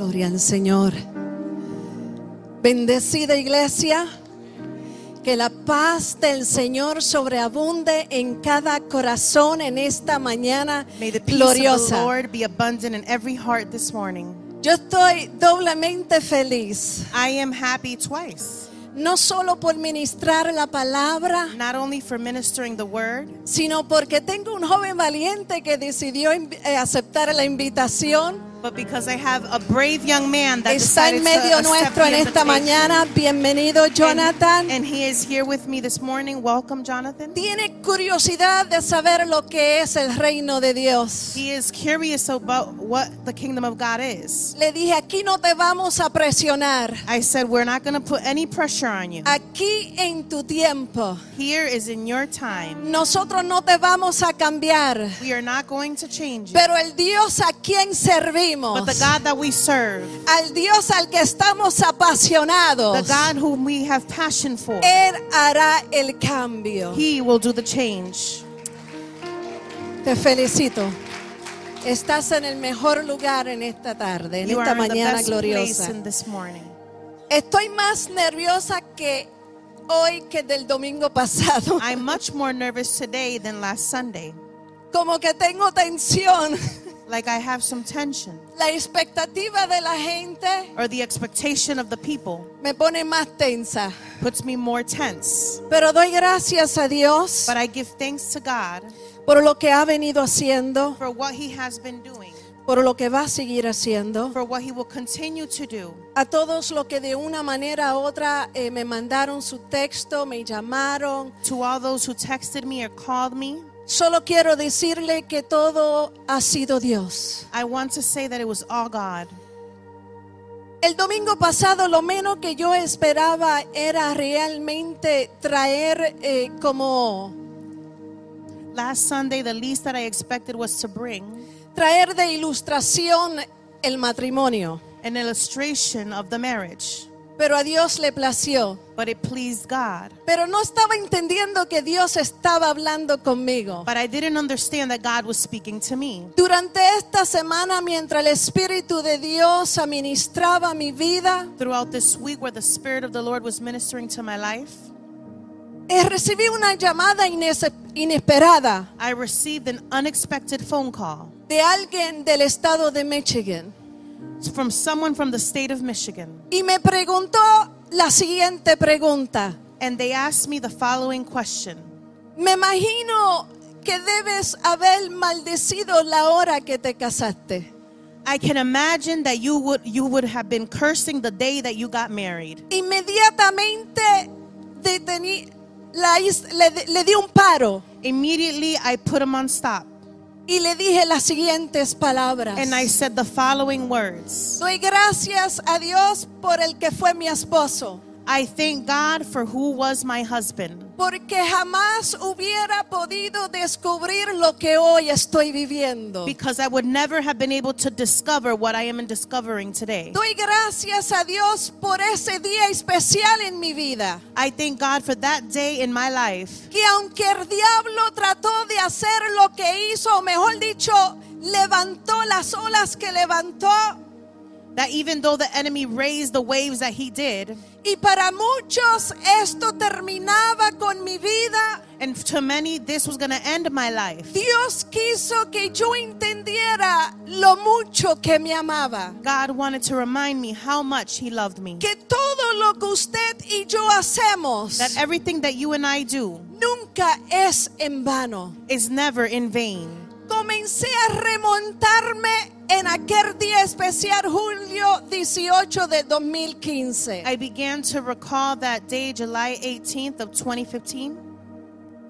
Gloria al Señor. Bendecida iglesia. Que la paz del Señor sobreabunde en cada corazón en esta mañana May the peace of the gloriosa. Lord be abundant in every heart this morning. Yo estoy doblemente feliz, I am happy twice, no solo por ministrar la palabra, not only for ministering the word, sino porque tengo un joven valiente que decidió eh, aceptar la invitación. But because I have a brave young man that Está en medio nuestro en esta mañana. Bienvenido, Jonathan. And he is here with me this morning. Welcome, Jonathan. Tiene curiosidad de saber lo que es el reino de Dios. He is curious about what the kingdom of God is. Le dije, aquí no te vamos a presionar. I said, We're not going to put any pressure on you. Aquí en tu tiempo. Here is in your time. Nosotros no te vamos a cambiar. We are not going to change you. Pero el Dios a quien servimos, But the God that we serve, al Dios al que estamos apasionados, the God whom we have passion for, Él hará el cambio. He will do the change. Te felicito. Estás en el mejor lugar en esta tarde, en You esta mañana gloriosa. Estoy más nerviosa que hoy que del domingo pasado. I'm much more nervous today than last Sunday. Como que tengo tensión. Like I have some tension. La expectativa de la gente Or the expectation of the people me pone más tensa. puts me more tense. Pero doy gracias a Dios But I give thanks to God por lo que ha venido haciendo, for what He has been doing, por lo que va a seguir haciendo. for what He will continue to do. A todos los que de una manera u otra eh, me mandaron su texto, me llamaron. To all those who texted me or called me, Solo quiero decirle que todo ha sido Dios. I want to say that it was all God. El domingo pasado lo menos que yo esperaba era realmente traer eh, como Last Sunday, the least that I expected was to bring traer de ilustración el matrimonio. an illustration of the marriage, Pero a Dios le plació. but it pleased God. Pero no estaba entendiendo que Dios estaba hablando conmigo. But I didn't understand that God was speaking to me. Durante esta semana, mientras el Espíritu de Dios administraba mi vida, Throughout this week, where the Spirit of the Lord was ministering to my life, eh, recibí una llamada ines- inesperada I received an unexpected phone call de alguien del estado de Michigan from someone from the state of Michigan. y me preguntó la siguiente pregunta. And they asked me the following question Me imagino que debes haber maldecido la hora que te casaste. I can imagine that you would you would have been cursing the day that you got married. Inmediatamente detení, la, le, le di un paro Immediately I put him on stop y le dije las siguientes palabras. and I said the following words. Doy gracias a Dios por el que fue mi esposo, I thank God for who was my husband porque jamás hubiera podido descubrir lo que hoy estoy viviendo. because I would never have been able to discover what I am discovering today. Doy gracias a Dios por ese día especial en mi vida. I thank God for that day in my life Que aunque el diablo trató de hacer lo que hizo, o mejor dicho, levantó las olas que levantó, that even though the enemy raised the waves that he did, y para muchos esto terminaba con mi vida, and to many this was going to end my life. Dios quiso que yo entendiera lo mucho que me amaba. God wanted to remind me how much he loved me. Que todo lo que usted y yo hacemos That everything that you and I do nunca es en vano. is never in vain. Comencé a remontarme en aquel día especial, julio 18 de 2015. I began to recall that day, July 18th of 2015.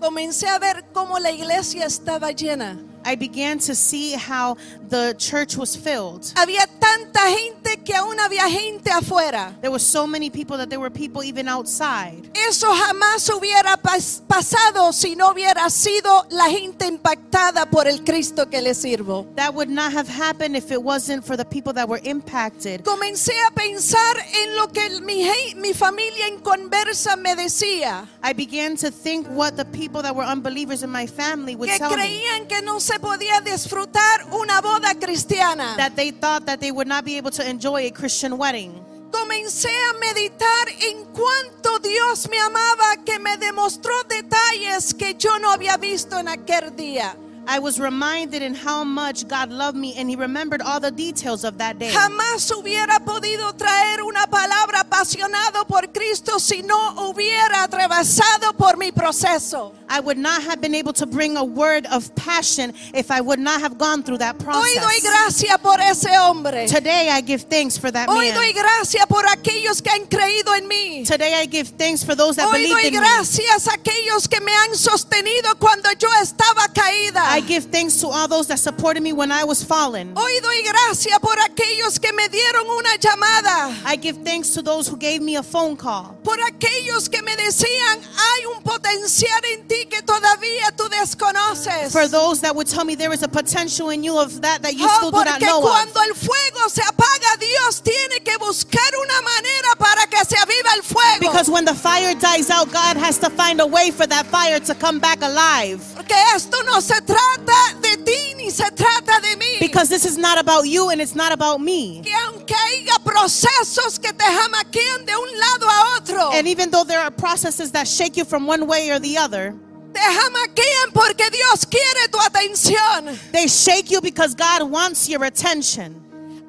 Comencé a ver cómo la iglesia estaba llena. I began to see how the church was filled. Había tanta gente que aún había gente afuera. There were so many people that there were people even outside. Eso jamás hubiera pas- pasado si no hubiera sido la gente impactada por el Cristo que le sirvo. That would not have happened if it wasn't for the people that were impacted. Comencé a pensar en lo que mi, mi familia en conversa me decía, I began to think what the people that were unbelievers in my family would que tell me. creían que no se podía disfrutar una boda cristiana. That they thought that they would not be able to enjoy a Christian wedding. Comencé a meditar en cuánto Dios me amaba, que me demostró detalles que yo no había visto en aquel día. I was reminded in how much God loved me and He remembered all the details of that day. Jamás hubiera podido traer una palabra apasionado por Cristo si no hubiera atravesado por mi proceso. I would not have been able to bring a word of passion if I would not have gone through that Hoy process. doy gracias por ese hombre. Today I give thanks for that Hoy doy man. gracias por aquellos que han creído en mí. Today I give thanks for those that Hoy believed doy in me. a aquellos que me han sostenido cuando yo estaba caída. I give thanks to all those that supported me when I was fallen. Hoy doy gracias por aquellos que me dieron una llamada. I give thanks to those who gave me a phone call. Por aquellos que me decían, hay un potencial en ti que todavía tú desconoces. For those that would tell me there is a potential in you of that that you Oh, still do not porque know of. el fuego se apaga, Dios tiene que buscar una manera para que se aviva el fuego. Because when the fire dies out, God has to find a way for that fire to come back alive. Porque esto no se trata de ti ni se trata de mí. Because this is not about you and it's not about me. que aunque haya procesos que te jamaquean de un lado a otro, And even though there are processes that shake you from one way or the other, te jamaquean porque Dios quiere tu atención. they shake you because God wants your attention.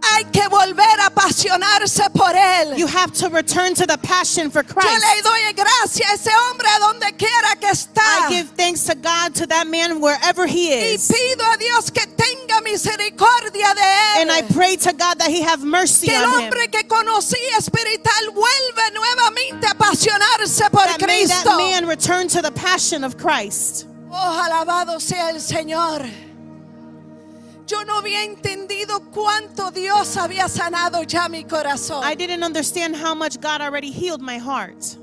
Hay que volver a apasionarse por Él. You have to return to the passion for Yo Christ. le doy gracias a ese hombre donde quiera que está. I give thanks to God to that man wherever he Y is. pido a Dios que tenga misericordia de él. And I pray to God that he have mercy que el hombre que conocí espiritual vuelve nuevamente a apasionarse por That may that Cristo. man return to the passion of Christ. Oh, alabado sea el Señor. Yo no había entendido cuánto Dios había sanado ya mi corazón. I didn't understand how much God already healed my heart.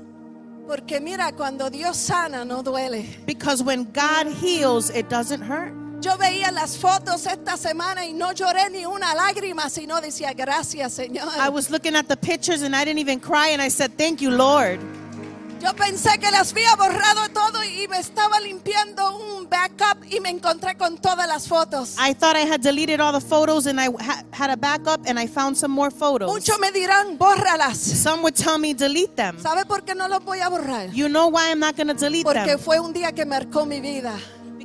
Porque mira, cuando Dios sana no duele. Because when God heals, it doesn't hurt. Yo veía las fotos esta semana y no lloré ni una lágrima, sino decía gracias Señor. I was looking at the pictures and I didn't even cry and I said, Thank you, Lord. Yo pensé que las había borrado todo y me estaba limpiando un backup y me encontré con todas las fotos. I thought I had deleted all the photos and I ha- had a backup and I found some more photos. Muchos me dirán, bórralas. Some would tell me, delete them. ¿Sabe por qué no los voy a borrar? You know why I'm not going to delete Porque them? fue un día que marcó mi vida.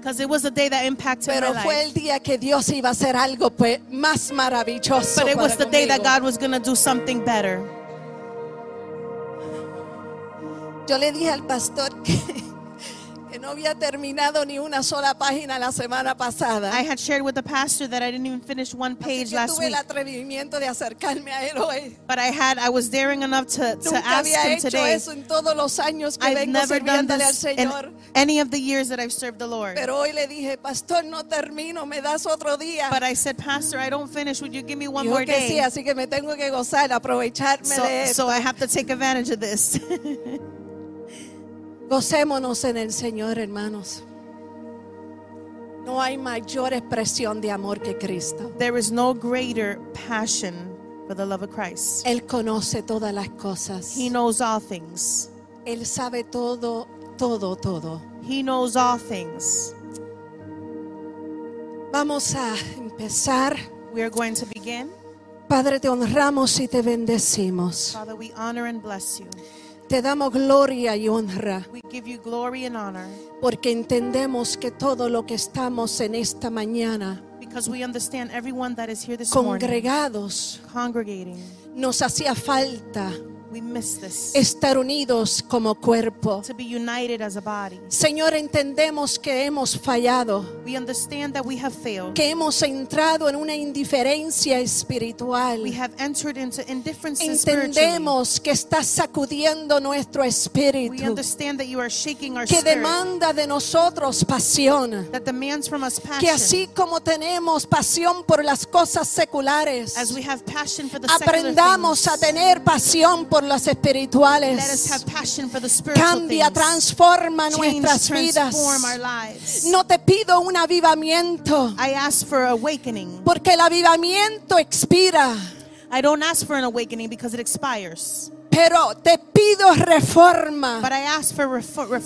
Because it was a day that impacted Pero my fue life. el día que Dios iba a hacer algo pues, más maravilloso. But it was the day that. God was going to do something better. Yo le dije al pastor que no había terminado ni una sola página la semana pasada. I had shared with the pastor that I didn't even finish one page last tuve el week. atrevimiento de acercarme a él hoy. But I had, I was daring enough to, to Nunca ask había him hecho today. eso en todos los años que I've vengo never done sirviéndole al this in Señor. any of the years that I've served the Lord. Pero hoy le dije, pastor, no termino, me das otro día. But I said, Pastor, I don't finish. Would you give me one Dijo more que sí, day? así que me tengo que gozar, aprovecharme de So, esto. so I have to take advantage of this. Gocémonos en el Señor, hermanos. No hay mayor expresión de amor que Cristo. there is no greater passion for the love of Christ. Él conoce todas las cosas. He knows all things. Él sabe todo, todo, todo. He knows all things. Vamos a empezar. We are going to begin. Padre, te honramos y te bendecimos. Father, we honor and bless you. Te damos gloria y honra We give you glory and honor porque entendemos que todo lo que estamos en esta mañana because we understand everyone that is here this morning congregados congregating. nos hacía falta. Estar unidos como cuerpo. To be united as a body. Señor, entendemos que hemos fallado, We understand that we have failed. que hemos entrado en una indiferencia espiritual. We have entered into indifference spiritually. Entendemos que estás sacudiendo nuestro We espíritu, understand that you are shaking our que demanda de nosotros pasión. That demands from us Que así como tenemos pasión por las cosas seculares, As we have passion for the secular aprendamos a tener pasión por las let us espirituales. have passion for the spiritual Cambia, transforma nuestras vidas. No te pido un avivamiento, I ask for awakening. porque el avivamiento expira, I don't ask for an awakening because it expires. Pero te pido reforma, But I ask for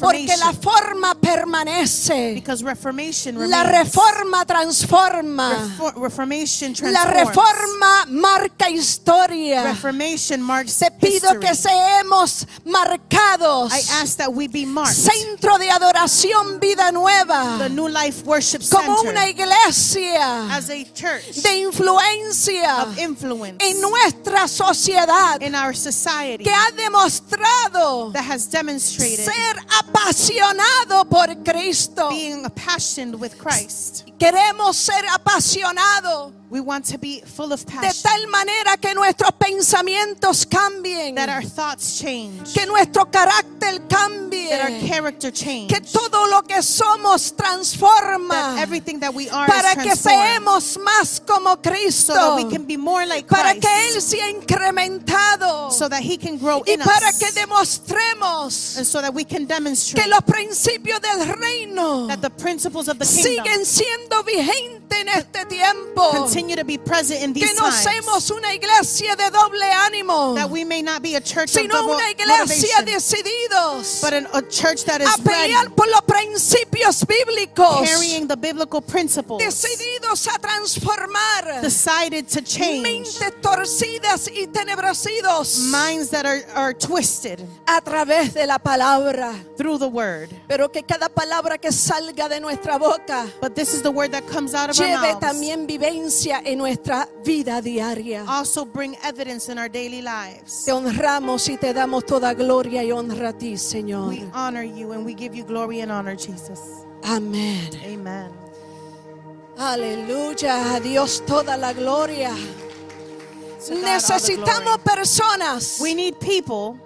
porque la forma permanece. because reformation remains. La reforma transforma. Refor- reformation La reforma marca historia. Reformation marks Te pido history. que seamos marcados. I ask that we be marked. Centro de adoración, vida The nueva. New Life Worship Como Center una iglesia as a church de influencia of influence en nuestra sociedad in our society que ha demostrado that has demonstrated ser apasionado por Cristo. being passionate with Christ. Queremos ser apasionados We want to be full of de passion, tal manera que nuestros pensamientos cambien, that our thoughts change, que nuestro carácter cambie, that our character change, que todo lo que somos transforma. That everything that we are para is que seamos más como Cristo, so that we can be more like para Christ, que Él sea incrementado. So that He can grow y in para us, que demostremos and so that we can que los principios del reino that the principles of the kingdom siguen siendo vigentes en este tiempo. continue to be present in Que these no times. seamos una iglesia de doble ánimo, That we may not be a church sino una iglesia decididos but an, a church that is a pelear ready, por los principios bíblicos, carrying the biblical principles, decididos a transformar decided to change mentes torcidas y tenebrosidos minds that are, are twisted a través de la palabra. through the word. Pero que cada palabra que salga de nuestra boca But this is the word that comes out of lleve también vivencia en nuestra vida diaria. Also bring evidence in our daily lives. Te honramos y te damos toda gloria y honra a ti, Señor. We honor you and we give you glory and honor, Jesus. Amén. Amen. Aleluya. A Dios toda la gloria. Necesitamos personas We need people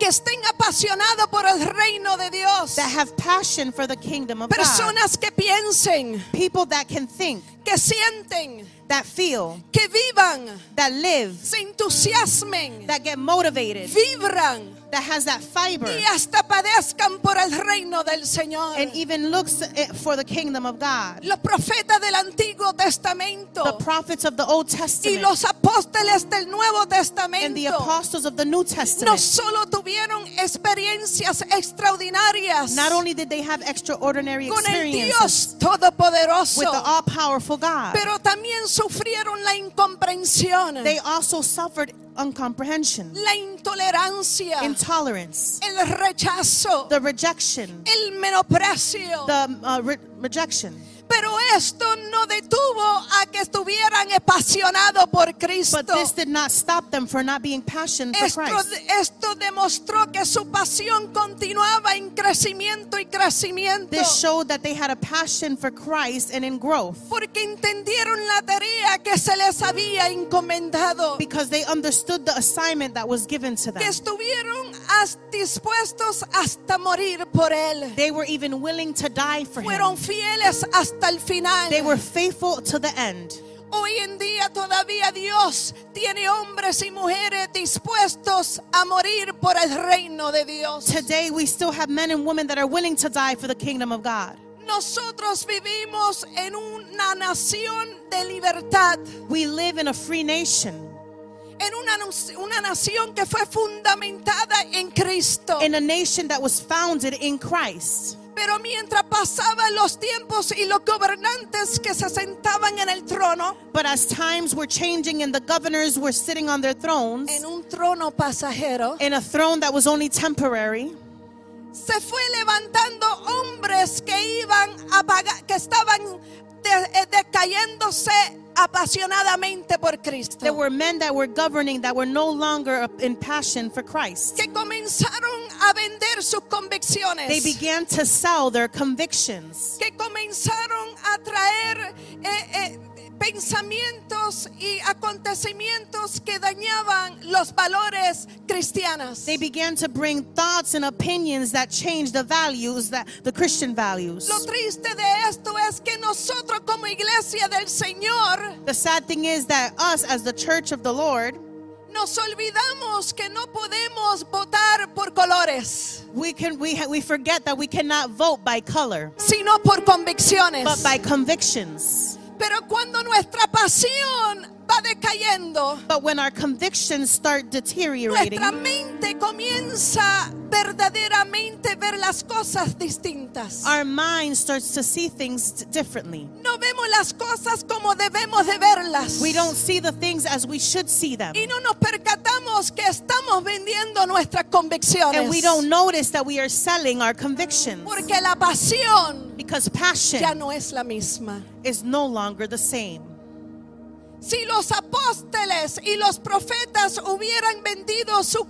que estén apasionados por el reino de Dios. that have passion for the kingdom of God. Personas que piensen, People that can think, que sienten, that feel, que vivan, that live, se entusiasmen, that get motivated, vibran that has that fiber, y hasta padezcan por el reino del Señor. and even looks eh, for the kingdom of God. Los profetas del Antiguo Testamento The prophets of the Old y Testament los apóstoles del Nuevo and the Testamento apostles of the New no Testament. solo tuvieron experiencias extraordinarias Not only did they have extraordinary con el experiences Dios Todopoderoso, with the all powerful God, pero también sufrieron la incomprensión, they also suffered uncomprehension, la intolerancia, intolerance, el rechazo, the rejection, el menosprecio. the uh, re- rejection. Pero esto no detuvo a que estuvieran apasionados por Cristo. But this did not stop them for not being passionate for Esto, Christ. esto demostró que su pasión continuaba en crecimiento y crecimiento. This showed that they had a passion for Christ and in growth Porque entendieron la tarea que se les había encomendado. because they understood the assignment that was given to Que them. estuvieron as- dispuestos hasta morir por Él. They were even willing to die for Fueron him. fieles hasta el final. They were faithful to the end. Hoy en día todavía Dios tiene hombres y mujeres dispuestos a morir por el reino de Dios. Today we still have men and women that are willing to die for the kingdom of God. Nosotros vivimos en una nación de libertad, We live in a free nation, en una, una nación que fue fundamentada en Cristo. in a nation that was founded in Christ. Pero mientras pasaban los tiempos y los gobernantes que se sentaban en el trono, But as times were changing and the governors were sitting on their thrones, en un trono pasajero, in a throne that was only temporary, se fue levantando hombres que iban a pagar, que estaban de- eh, decayéndose apasionadamente por Cristo. There were men that were governing that were no longer in passion for Christ. que comenzaron a vender sus convicciones. They began to sell their convictions. que comenzaron a traer eh, eh, pensamientos y acontecimientos que dañaban los valores cristianos. They began to bring thoughts and opinions that changed the values that the Christian values. Lo triste de esto es que nosotros como iglesia del Señor The sad thing is that us as the church of the Lord, nos olvidamos que no podemos votar por colores, we can we we forget that we cannot vote by color, sino por convicciones. but by convictions. Pero cuando nuestra pasión va decayendo, But when our convictions start deteriorating, nuestra mente comienza verdaderamente ver las cosas distintas. our mind starts to see things differently. No vemos las cosas como debemos de verlas. We don't see the things as we should see them. Y no nos percatamos que estamos vendiendo nuestras convicciones. And we don't notice that we are selling our convictions Porque la pasión because ya passion no es la misma. is no longer the same. Si los apóstoles y los profetas hubieran vendido sus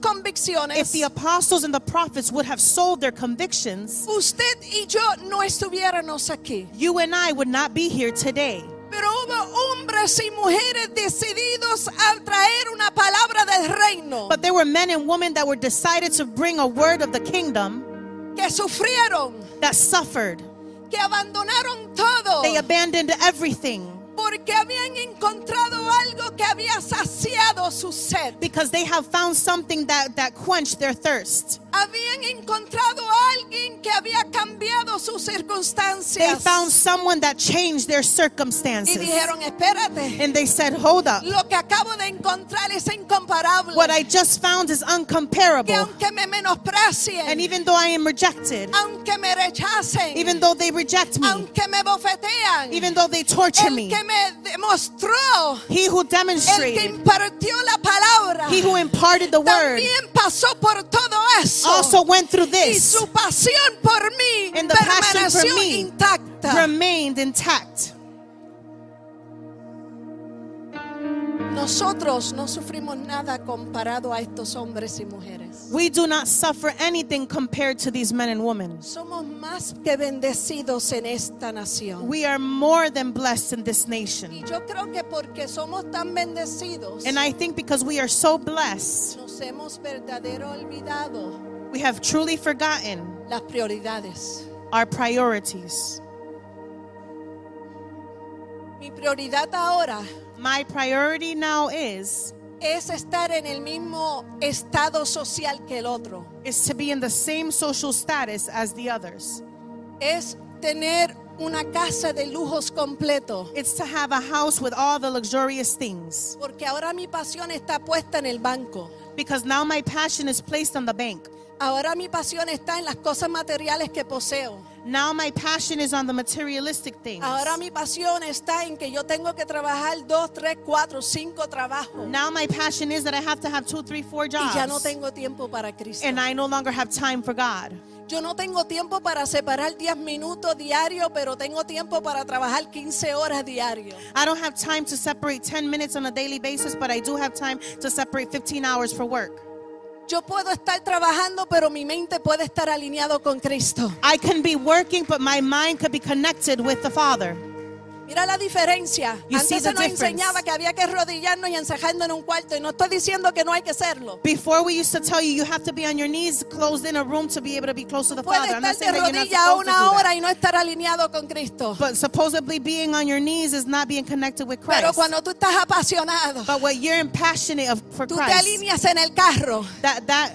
If the apostles and the prophets would have sold their convictions, usted y yo no estuviéramos aquí. you and I would not be here today. Pero hubo hombres y mujeres decididos a traer una palabra del reino But there were men and women that were decided to bring a word of the kingdom que sufrieron, that suffered. Que abandonaron todo. They abandoned everything Porque habían encontrado algo que había saciado su sed. because they have found something that, that quenched their thirst. Habían encontrado a alguien que había cambiado sus They circunstancias. found someone that changed their Y circumstances. dijeron, espérate, And they said, Hold up. lo que acabo de encontrar es incomparable. What I just found is Que uncomparable. aunque me menosprecien, And even though I am rejected, aunque me rechacen, even though they reject me, aunque me bofetean, even though they torture el me, que me demostró, he who el que demonstrated, impartió la palabra, he who imparted the word, también pasó por todo eso. Also went through y this, su pasión por mí And the passion for me intacta. remained intact. Nosotros no sufrimos nada comparado a estos hombres y mujeres. We do not suffer anything compared to these men and women. Somos más que bendecidos en esta nación. We are more than blessed in this Y nation. yo creo que porque somos tan bendecidos, And I think because we are so blessed, nos hemos verdadero olvidado we have truly forgotten las prioridades. our priorities. Mi prioridad ahora My priority now is es estar en el mismo estado social que el otro. is to be in the same social status as the others. Es tener una casa de lujos completo. It's to have a house with all the luxurious things. Porque ahora mi pasión está puesta en el banco. Because now my passion is placed on the bank. Ahora mi pasión está en las cosas materiales que poseo. Now my passion is on the materialistic things. Ahora mi pasión está en que yo tengo que trabajar dos, tres, cuatro, cinco trabajos. Now my passion is that I have to have two, three, four Y ya no jobs. tengo tiempo para Cristo. And I no longer have time for God. Yo no tengo tiempo para separar 10 minutos diarios, pero tengo tiempo para trabajar 15 horas diarios. I don't have time to separate 10 minutes on a daily basis, but I do have time to separate 15 hours for work. Yo puedo estar trabajando, pero mi mente puede estar alineado con Cristo. I can be working, but my mind could be connected with the Father. Mira la diferencia. You Antes se nos enseñaba que había que arrodillarnos y encerrarnos en un cuarto. Y no estoy diciendo que no hay que hacerlo. Before we used to tell you you have to be on your knees, closed in a room to be able to be close to the Puede Father. I'm not saying that you're not una hora y no estar alineado con Cristo. But supposedly being on your knees is not being connected with Pero Christ. cuando tú estás apasionado, But what you're passionate of for tú te Christ, alineas en el carro. that that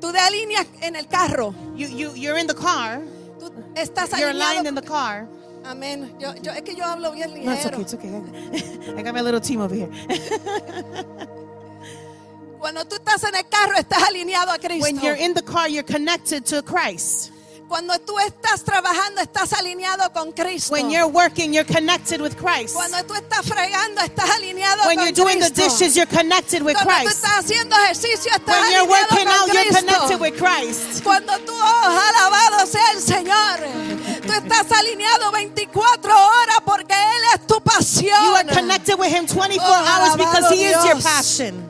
Tú te alineas en el carro. you you you're in the car, Tú estás you're aligned in alineado. the car. Amén. Yo, yo- es que yo hablo bien No, it's ligero. okay, it's okay. I got my little team over here. Cuando tú estás en el carro, estás alineado a Cristo. When you're in the car, you're connected to Christ. Cuando tú estás trabajando, estás alineado con Cristo. When you're working, you're connected with Christ. Cuando tú estás fregando, estás alineado When con you're doing the Cristo. dishes, you're connected with Cuando tú Christ. estás haciendo ejercicio, estás When you're alineado working con out, you're Cristo. connected with Christ. Cuando tú, oh, alabado sea el Señor, tú estás alineado 24 horas porque Él es tu pasión. You are connected with Him 24 Oh, hours because He is your passion.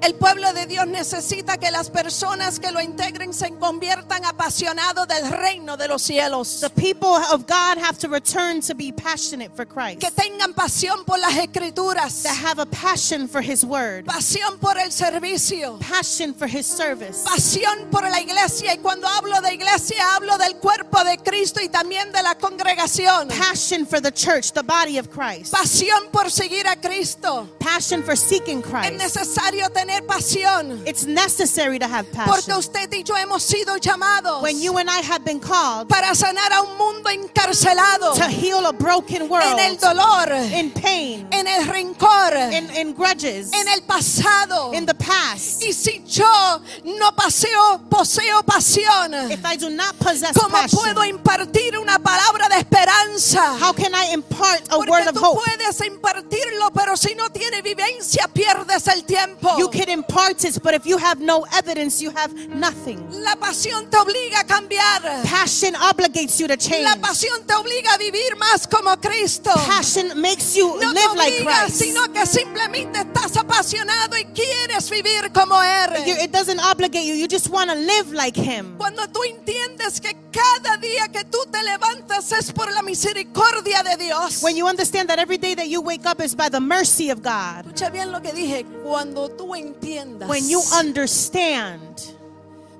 El pueblo de Dios necesita que las personas que lo integren se conviertan apasionados del reino de los cielos. The people of God have to return to be passionate for Christ, Que tengan pasión por las escrituras, that have a passion for His Word, pasión por el servicio, passion for His service, pasión por la iglesia. Y cuando hablo de iglesia, hablo del cuerpo de Cristo y también de la congregación. passion for the church, the body of Christ, Pasión por seguir a Cristo. passion for seeking Es Christ. necesario tener pasión. It's necessary to have Porque passion. usted y yo hemos sido llamados When you and I have been called para sanar a un mundo encarcelado to heal a broken en el world, dolor, in pain, en el rencor, in, in grudges, en el pasado. in the past. Y si yo no paseo, poseo pasión, If I do not possess ¿cómo puedo impartir una palabra de esperanza? how can I impart a Porque word of tú hope? puedes impartirlo, pero si no tiene vivencia, pierdes el tiempo. You can impart it, but if you have no evidence, you have nothing. La pasión te obliga a cambiar. Passion obligates you to change. La pasión te obliga a vivir más como Cristo. Passion makes you No te live like obliga, Christ. sino que simplemente estás apasionado y quieres vivir como Él. It doesn't obligate you. You just want to live like Him. Cuando tú entiendes que cada día que tú te levantas es por la misericordia de Dios. When you understand that every day that you wake up is by the mercy of God. Escucha bien lo que dije. Cuando tú entiendas. When you understand.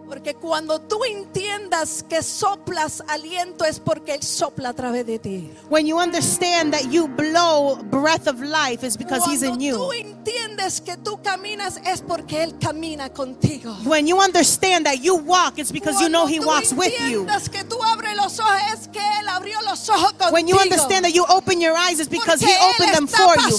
Porque cuando tú entiendas que soplas aliento es porque Él sopla a través de ti. When you understand that you blow breath of life is because He's Cuando in tú you. entiendes que tú caminas es porque Él camina contigo. When you understand that you walk, it's because you know He Cuando tú walks with you. entiendas que tú abres los ojos es que Él abrió los ojos contigo. When you understand that you open your eyes, it's because Porque He opened them for you.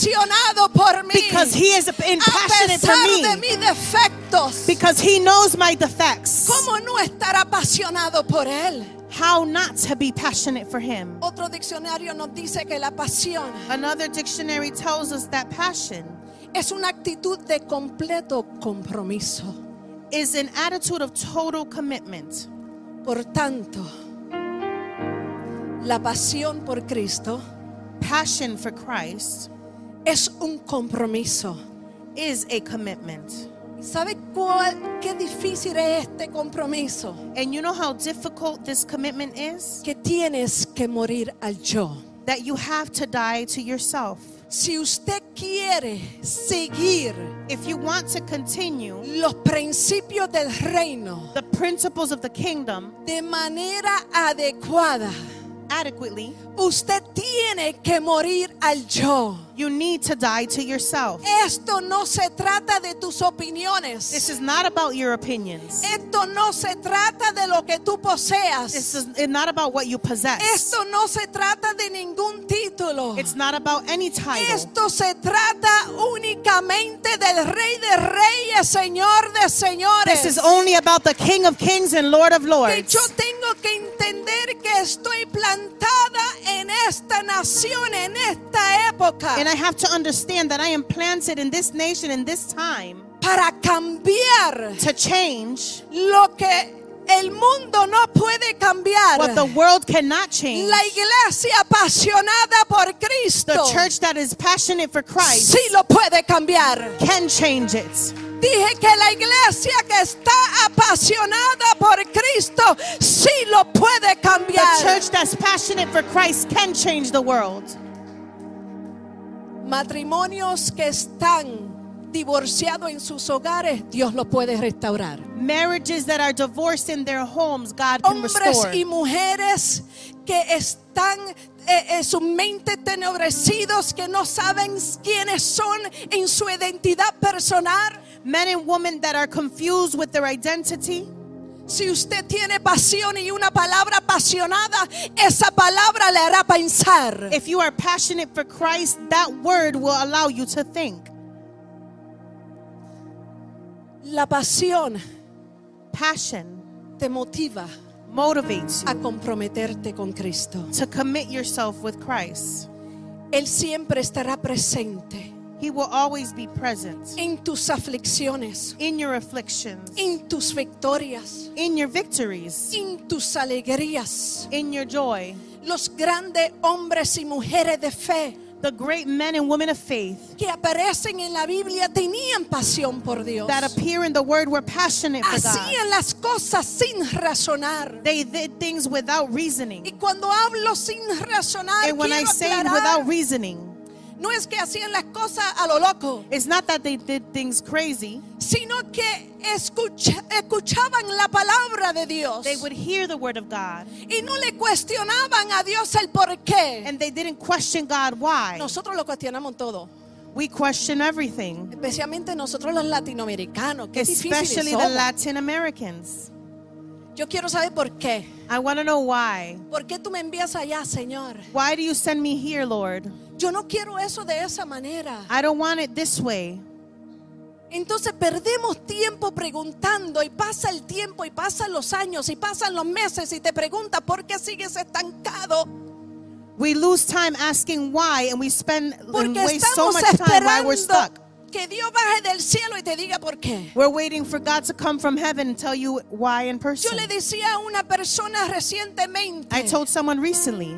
por mí. Because He is a passionate for pesar de me. mis defectos. Because He knows my defects. ¿Cómo no estar apasionado por Él? How not to be passionate for Him. Otro diccionario nos dice que la pasión Another dictionary tells us that passion es una actitud de completo compromiso. is an attitude of total commitment. Por tanto, la pasión por Cristo Passion for Christ es un compromiso. is a commitment. ¿Sabe cuál, qué difícil es este compromiso? And you know how difficult this commitment is? Que tienes que morir al yo. That you have to die to yourself. Si usted quiere seguir If you want to continue los principios del reino the principles of the kingdom de manera adecuada, adequately, usted tiene que morir al yo. you need to die to yourself. Esto no se trata de tus opiniones. This is not about your opinions. Esto no se trata de lo que tú This poseas. is it's not about what you possess. Esto no se trata de ningún título. It's not about any title. Esto se trata únicamente del Rey de Reyes, Señor de Señores. This is only about the King of Kings and Lord of que Lords. yo tengo que entender que estoy plantada en esta nación, en esta época, And I have to understand that I am planted in this nation in this time para cambiar to change lo que el mundo no puede cambiar. what the world cannot change. La iglesia apasionada por Cristo The church that is passionate for Christ sí lo puede cambiar. can change it. Dije que la iglesia que está apasionada por Cristo sí lo puede The cambiar. church that's passionate for Christ can change the world. Matrimonios que están divorciados en sus hogares, Dios lo puede restaurar. Marriages that are divorced in their homes, God can Hombres restore. y mujeres que están eh, en su mente tenebrecidos, que no saben quiénes son en su identidad personal. Men and women that are confused with their identity. Si usted tiene pasión y una palabra apasionada, esa palabra le hará pensar. If you are passionate for Christ, that word will allow you to think. La pasión Passion te motiva motivates a comprometerte con Cristo. to commit yourself with Christ. Él siempre estará presente He will always be present en tus aflicciones, in your afflictions, en tus victorias, in your victories, en tus alegrías. in your joy. los grandes hombres y mujeres de fe The great men and women of faith que aparecen en la Biblia tenían pasión por Dios. that appear in the word were passionate for God. Hacían las cosas sin razonar. They did things without reasoning. Y cuando hablo sin razonar, And when I say aclarar, without reasoning, no es que hacían las cosas a lo loco, it's not that they did things crazy. sino que escucha- escuchaban la palabra de Dios They would hear the word of God y no le cuestionaban a Dios el por qué. and they didn't question God why. Nosotros lo cuestionamos todo, We question everything, especialmente nosotros los latinoamericanos. Qué especially the. Latin Americans. Yo quiero saber por qué. I want to know why. ¿Por qué tú me envías allá, Señor? Why do you send me here, Lord? Yo no quiero eso de esa manera. I don't want it this way. Entonces perdemos tiempo preguntando y pasa el tiempo y pasan los años y pasan los meses y te preguntas por qué sigues estancado. We lose time asking why and we spend and Porque waste so much time while we're stuck. que Dios baje del cielo y te diga por qué. We're waiting for God to come from heaven and tell you why in Yo person. le decía a una persona recientemente I told someone recently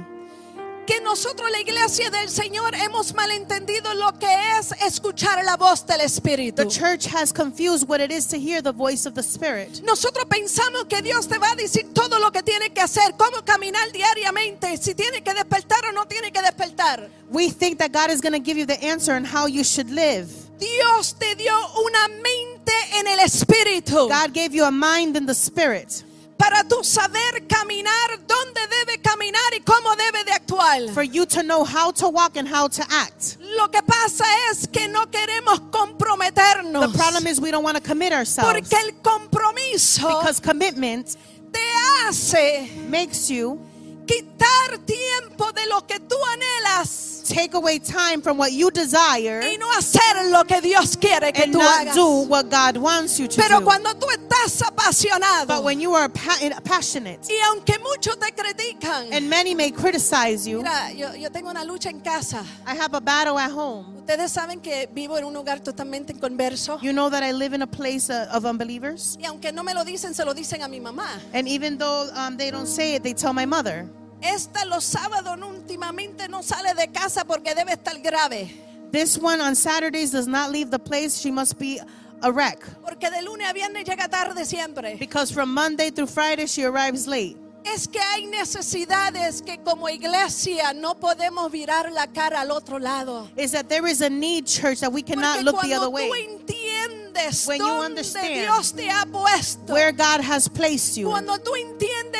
que nosotros la iglesia del Señor hemos malentendido lo que es escuchar la voz del Espíritu. the church has confused what it is to hear the voice of the Spirit. Nosotros pensamos que Dios te va a decir todo lo que tiene que hacer, cómo caminar diariamente, si tiene que despertar o no tiene que despertar. We think that God is going to give you the answer on how you should live. Dios te dio una mente en el espíritu God gave you a mind in the Spirit para tú saber caminar, dónde debe caminar y cómo debe de actuar. for you to know how to walk and how to act. Lo que pasa es que no queremos comprometernos The problem is we don't want to commit ourselves porque el compromiso because commitment te hace makes you quitar tiempo de lo que tú anhelas take away time from what you desire y no hacer lo que Dios quiere que and tú not hagas. do what God wants you to Pero do. cuando tú estás apasionado But when you are pa- passionate, y aunque muchos te critican, and many may criticize you, mira, yo, yo tengo una lucha en casa. I have a battle at home. Ustedes saben que vivo en un lugar totalmente inconverso. You know that I live in a place uh, of unbelievers. Y aunque no me lo dicen, se lo dicen a mi mamá. And even though um, they don't say it, they tell my mother. Esta los sábados últimamente no sale de casa porque debe estar grave. This one on Saturdays does not leave the place. She must be a wreck. Porque de lunes a viernes llega tarde siempre. Because from Monday through Friday, she arrives late. Es que hay necesidades que como iglesia no podemos virar la cara al otro lado. Is that there is a need, church, that we cannot Porque look the other way. entiendes When you dónde understand Dios te ha puesto, Where God has placed you. cuando tú entiendes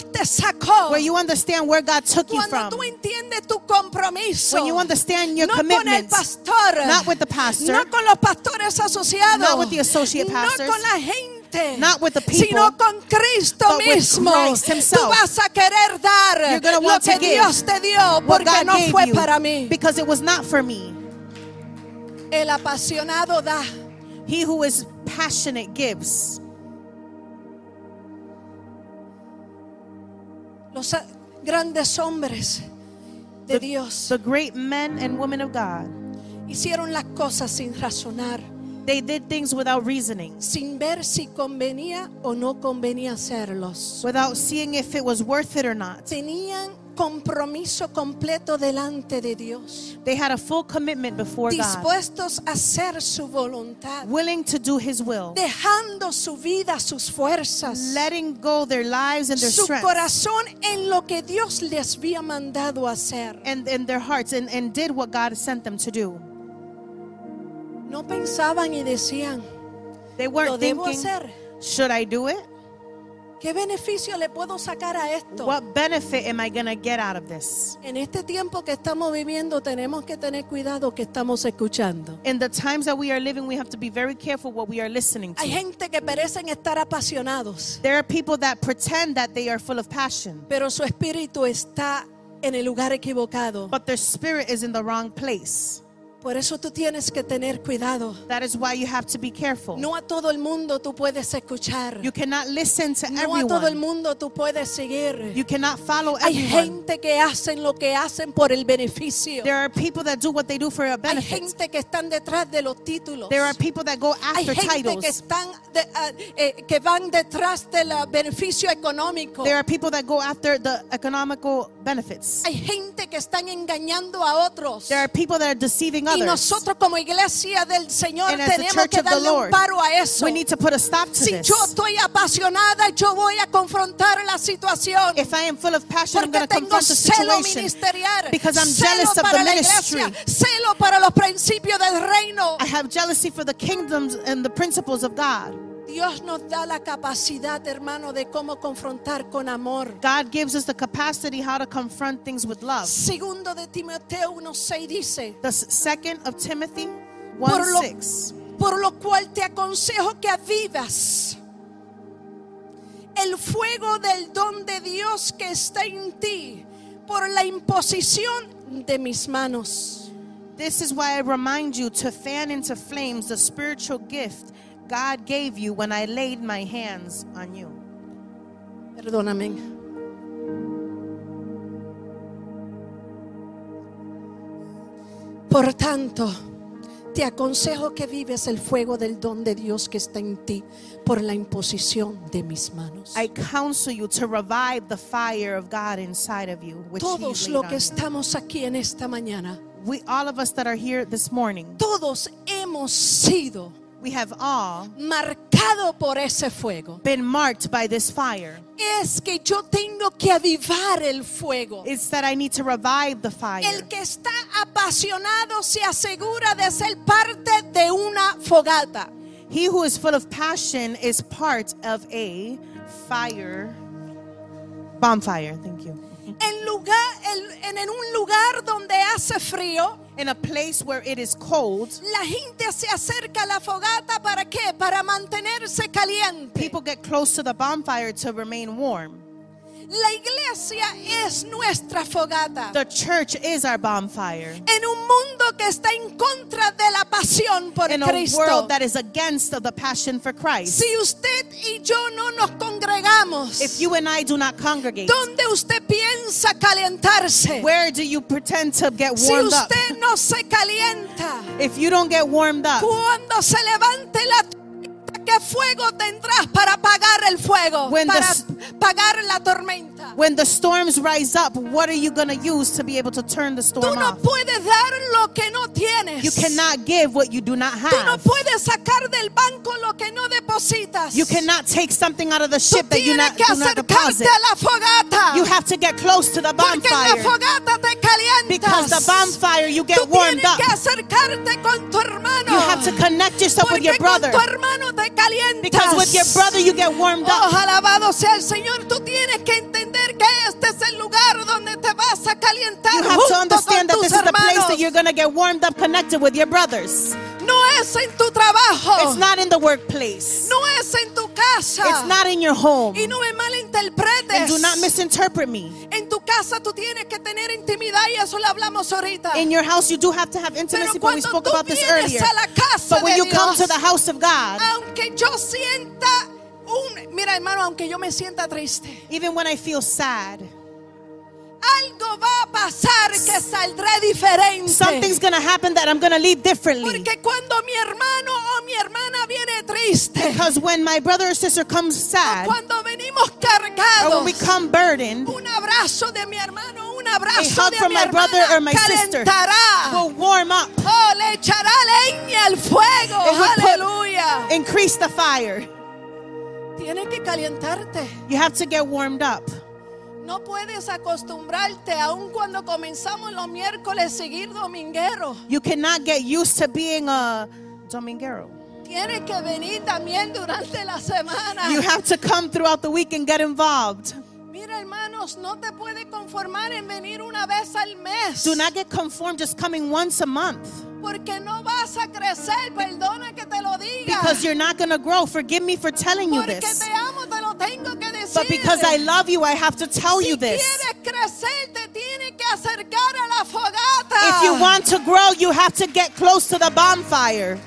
Dios te sacó, Where you understand where God took you cuando from. tú entiendes tu compromiso, When you understand your no con el commitment. pastor, Not with the pastor. no con los pastores asociados, Not with the associate pastors. no con la gente. Not with the people, sino con Cristo but with mismo. Christ himself. Tú vas a querer dar lo want que to give Dios te dio porque no fue para mí. because it was not for me. El apasionado da. He who is passionate gives. Los grandes hombres de Dios The great men and women of God, hicieron las cosas sin razonar, they did things without reasoning, sin ver si convenía o no convenía hacerlos. without seeing if it was worth it or not. Tenían compromiso completo delante de Dios, They had a full commitment before God, dispuestos a hacer su voluntad, willing to do His will, dejando su vida, sus fuerzas, letting go their lives and their su strength corazón en lo que Dios les había mandado hacer. and, and their hearts and, and did what God sent them to do. No pensaban y decían, They ¿lo weren't debo thinking, hacer? should I do it? ¿Qué beneficio le puedo sacar a esto? What benefit am I going to get out of this? En este tiempo que estamos viviendo tenemos que tener cuidado que estamos escuchando. In the times that we are living, we have to be very careful what we are listening Hay to. gente que parecen estar apasionados, There are people that pretend that they are full of passion, pero su espíritu está en el lugar equivocado. but their spirit is in the wrong place. Por eso tú tienes que tener cuidado. That is why you have to be careful. No a todo el mundo tú puedes escuchar. You cannot listen to No a todo el everyone. mundo tú puedes seguir. You cannot follow Hay everyone. gente que hacen lo que hacen por el beneficio. There are people that do what they do for a Hay benefit. gente que están detrás de los títulos. There are people that go Hay after gente que titles. están de- ah, eh, que van detrás del beneficio económico. There are people that go after the economical benefits. Hay gente que están engañando a otros. There are people that are deceiving Y others. nosotros como iglesia del Señor And the tenemos que of the darle un Lord, paro a eso. We need to put a stop to Si this. yo estoy apasionada, yo voy a confrontar la situación. If I am full of passion, I'm Porque to tengo confront the celo ministerial, because I'm celo jealous of para the la ministry. iglesia, celo para los principios del reino. I have jealousy for the kingdoms and the principles of God. Dios nos da la capacidad, hermano, de cómo confrontar con amor. God gives us the capacity how to confront things with love. Segundo de Timoteo 1:6 dice, The second of Timothy Por 1 lo- 6. por lo cual te aconsejo que avivas el fuego del don de Dios que está en ti por la imposición de mis manos. This is why I remind you to fan into flames the spiritual gift God gave you when I laid my hands on you. Perdóname. Por tanto, te aconsejo que vives el fuego del don de Dios que está en ti por la imposición de mis manos. I counsel you to revive the fire of God inside of you, which Todos los que estamos aquí en esta mañana, We, all of us that are here this morning, todos hemos sido we have all marcados por ese fuego. been marked by this fire. Es que yo tengo que avivar el fuego. It's that I need to revive the fire. El que está apasionado se asegura de ser parte de una fogata. He who is full of passion is part of a fire, bonfire. Thank you. En, lugar, en, en un lugar donde hace frío, In a place where it is cold, la gente se acerca a la fogata para qué? Para mantenerse caliente. people get close to the bonfire to remain warm. La iglesia es nuestra fogata. The church is our bonfire. En un mundo que está en contra de la pasión por In a Cristo. world that is against the passion for Christ. Si usted y yo no nos congregamos, If you and I do not congregate, ¿dónde usted piensa calentarse? where do you pretend to get Si warmed up? usted no se calienta, If you don't get warmed up, cuando se levante la ¿qué fuego tendrás para apagar el fuego? When para apagar la tormenta. When the storms rise up, what are you going to use to be able to turn the Tú storm no off? puedes dar lo que no tienes. You cannot give what you do not Tú no have. puedes sacar del banco lo que no depositas. You cannot take something out of the Tú ship that you not, do not deposit. a la fogata. You have to get close to the Porque la bonfire. fogata te calientas. Because the bonfire, you Tú get warmed up. que acercarte con tu hermano. You have to connect yourself with your brother. con tu hermano te calientas. Because with your brother, you get warmed Oh, up. alabado sea el Señor. Tú tienes que entender que este es el lugar donde te vas a calentar You have to understand that this is the place hermanos. that you're going to get warmed up connected with your brothers. No es en tu trabajo. It's not in the workplace. no es en tu casa. It's not in your home. y no me malinterpretes. And do not misinterpret me. en tu casa tú tienes que tener intimidad y eso lo hablamos ahorita. In your house, you do have to have intimacy, but we spoke about this earlier. But when you come Dios, to the house of God, aunque yo sienta un, mira hermano, aunque yo me sienta triste, even when I feel sad, algo va a pasar que saldré diferente. something's going to happen that I'm going to leave differently. Porque cuando mi hermano o mi hermana viene triste, Because when my brother or sister comes sad, cuando venimos or cargados, when we come burdened, un abrazo de mi hermano, un a abrazo hug de from mi my brother or my sister will warm up, Oh, le echará leña al fuego. It will put- Aleluya. increase the fire. Tienes que calentarte. You have to get warmed up. No puedes acostumbrarte, aun cuando comenzamos los miércoles, seguir dominguero. You cannot get used to being a dominguero. Tienes que venir también durante la semana. You have to come throughout the week and get involved. Mira, hermanos, no te puedes conformar en venir una vez al mes. Do not get conformed just coming once a month Porque no vas a crecer, perdona que te lo diga. Because you're not going to grow. Forgive me for telling you this. te amo, te lo tengo que decir. But because I love you, I have to tell you this. quieres crecer, te tienes que acercar a la fogata. If you want to grow, you have to get close to the bonfire.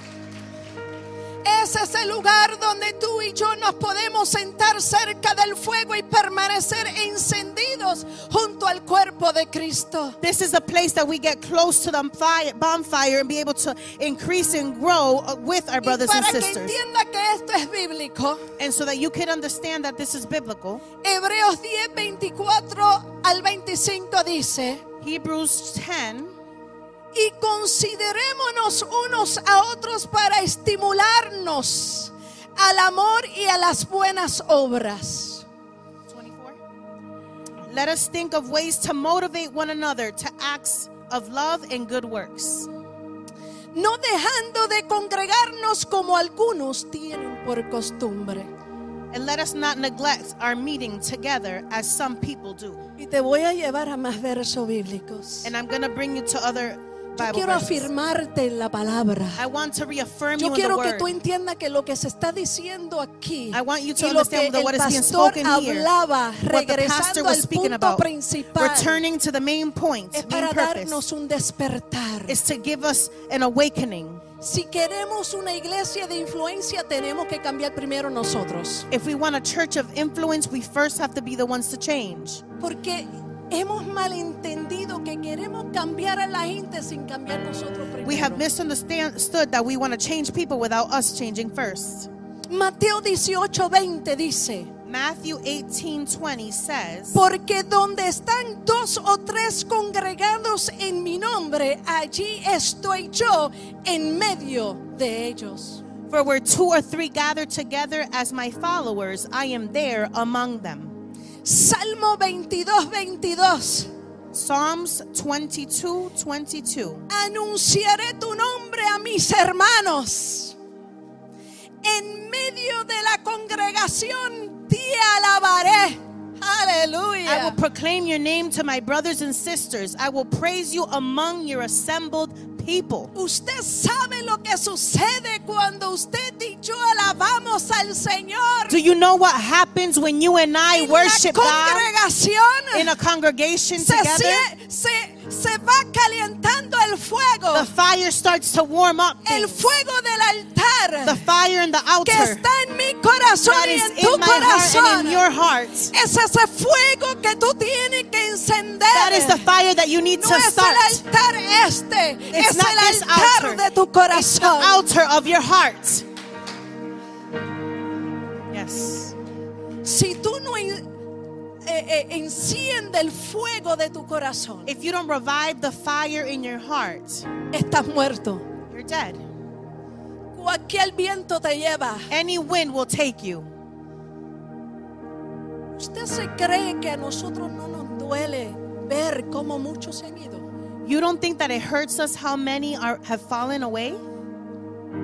Es el lugar donde tú y yo nos podemos sentar cerca del fuego y permanecer encendidos junto al cuerpo de Cristo. This is a place that we get close to the fire, bonfire and be able to increase and grow with our Y brothers and para que sisters. entienda que esto es bíblico, And so that you can understand that this is biblical, Hebreos 10, 24 al 25 dice, Hebrews 10 y considerémonos unos a otros para estimularnos al amor y a las buenas obras. 24. Let us think of ways to motivate one another to acts of love and good works. no dejando de congregarnos como algunos tienen por costumbre. And let us not neglect our meeting together as some people do. Y te voy a llevar a más versos bíblicos. And I'm going to bring you to other Yo quiero afirmarte en la palabra. I want to reaffirm Yo quiero que tú entiendas que lo que se está diciendo aquí I want you to y lo que el pastor hablaba regresando al punto about, principal returning to the main point, es para darnos un despertar. is to give us an awakening. Si queremos una iglesia de influencia, tenemos que cambiar primero nosotros. If we want a church of influence, we first have to be the ones to change. Porque hemos malentendido que queremos cambiar a la gente sin cambiar nosotros primero. We have misunderstood that we want to change people without us changing first. Mateo 18:20 dice, Matthew 18:20 says, porque donde están dos o tres congregados en mi nombre, allí estoy yo en medio de ellos. For where two or three gather together as my followers, I am there among them. Salmo 22:22. Psalms 22 22. Anunciaré tu nombre a mis hermanos. En medio de la congregación te alabaré. I will proclaim your name to my brothers and sisters. I will praise you among your assembled people. Usted sabe lo que sucede cuando usted y yo alabamos al Señor. Do you know what happens when you and I En worship God in a congregation se, together? se, se va calentando el fuego. The fire starts to warm up. El things. fuego del altar The fire in the que altar está en mi corazón y en tu corazón. in your heart. Es ese fuego que tú tienes que encender. That is the fire that you need no to es start. el altar este, It's es el altar altar. de tu It's the corazón. altar of your heart. Yes. Si tú eh, eh, enciende el fuego de tu corazón, If you don't revive the fire in your heart, estás muerto. you're dead. Cualquier viento te lleva. Any wind will take you. ¿Usted se cree que a nosotros no nos duele ver cómo muchos se han ido? You don't think that it hurts us how many are have fallen away?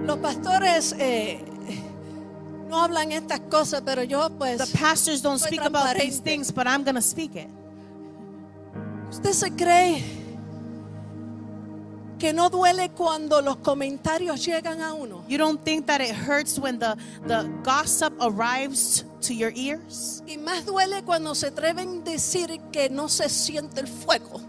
Los pastores eh, no hablan estas cosas, pero yo pues... The pastors don't Soy speak about these transparente. things, but I'm going to speak it. ¿Usted se cree que no duele cuando los comentarios llegan a uno? You don't think that it hurts when the, the gossip arrives to your ears? Y más duele cuando se atreven a decir que no se siente el fuego.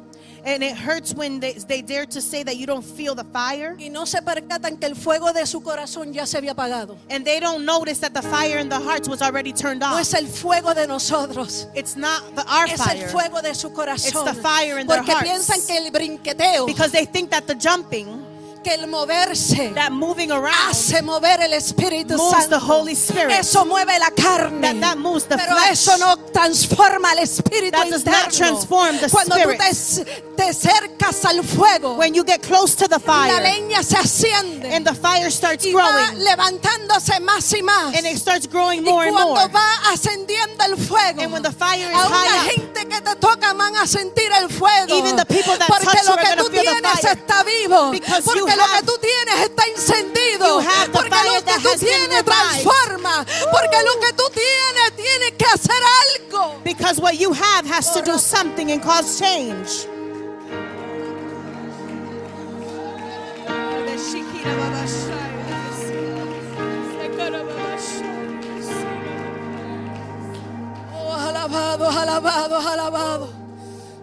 And it hurts when they, they dare to say that you don't feel the fire. Y no se percatan que el fuego de su corazón ya se había apagado. And they don't notice that the fire in the hearts was already turned No off. es el fuego de nosotros. It's not the, our Es fire. el fuego de su corazón. It's the fire in their Porque hearts. piensan que el brinqueteo, Because they think that the jumping, que el moverse, that moving around, hace mover el Espíritu moves the Santo. Holy Spirit. Eso mueve la carne. That, that moves the Pero flesh. eso no transforma el espíritu That does not interno. transform the Cuando spirit. tú te, te acercas al fuego, When you get close to the la fire leña se asciende and the fire starts y va growing levantándose más y más. and it starts growing y more and cuando more. va ascendiendo el fuego, And when the fire is aún la high gente que te toca van a sentir el fuego. Even the people that porque touch lo que tú the tienes está vivo. Because porque you lo que tú tienes está encendido. Porque lo que tú tienes transforma. Porque lo que tú tienes tiene que hacer algo. Because what you have has to do something and cause change. Oh, alabado, alabado, alabado.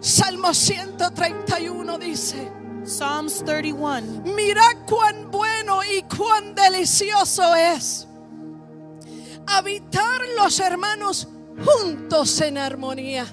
Salmo 131 dice, Psalms 31. Mira cuán bueno y cuán delicioso es habitar los hermanos juntos en armonía.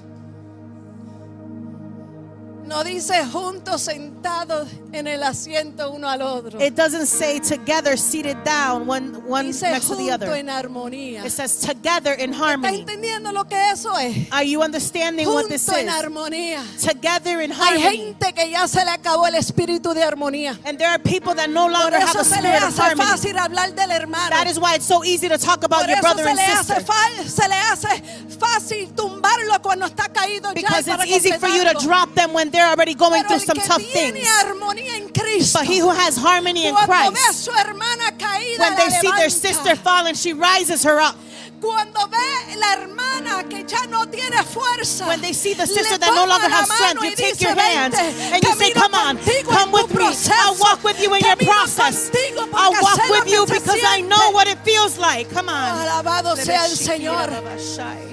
No dice juntos sentados en el asiento uno al otro. It doesn't say together seated down one, one Dice next to the junto other. en armonía. It says together in ¿Estás harmony. entendiendo lo que eso es? Are you understanding what this Junto en is? armonía. Together in Hay harmony. gente que ya se le acabó el espíritu de armonía. And there are people that no longer have a spirit of harmony. fácil hablar del hermano. That is why it's so easy to talk about Por your brother and sister. se le hace fácil tumbarlo cuando está caído ya Because y para it's easy for you to drop them when they're already going Pero through some tough tough tiene things. armonía en Cristo, But he who has harmony in cuando ve a Christ, su hermana caída, when they see their sister fallen, she rises her up, Cuando ve la hermana que ya no tiene fuerza, when they see the sister that no longer has strength, you take your hand "Vente, and you say, Come on, come with me. I'll walk with you in your process. I'll walk with you because I know what it feels like. Come on. Alabado sea el Señor.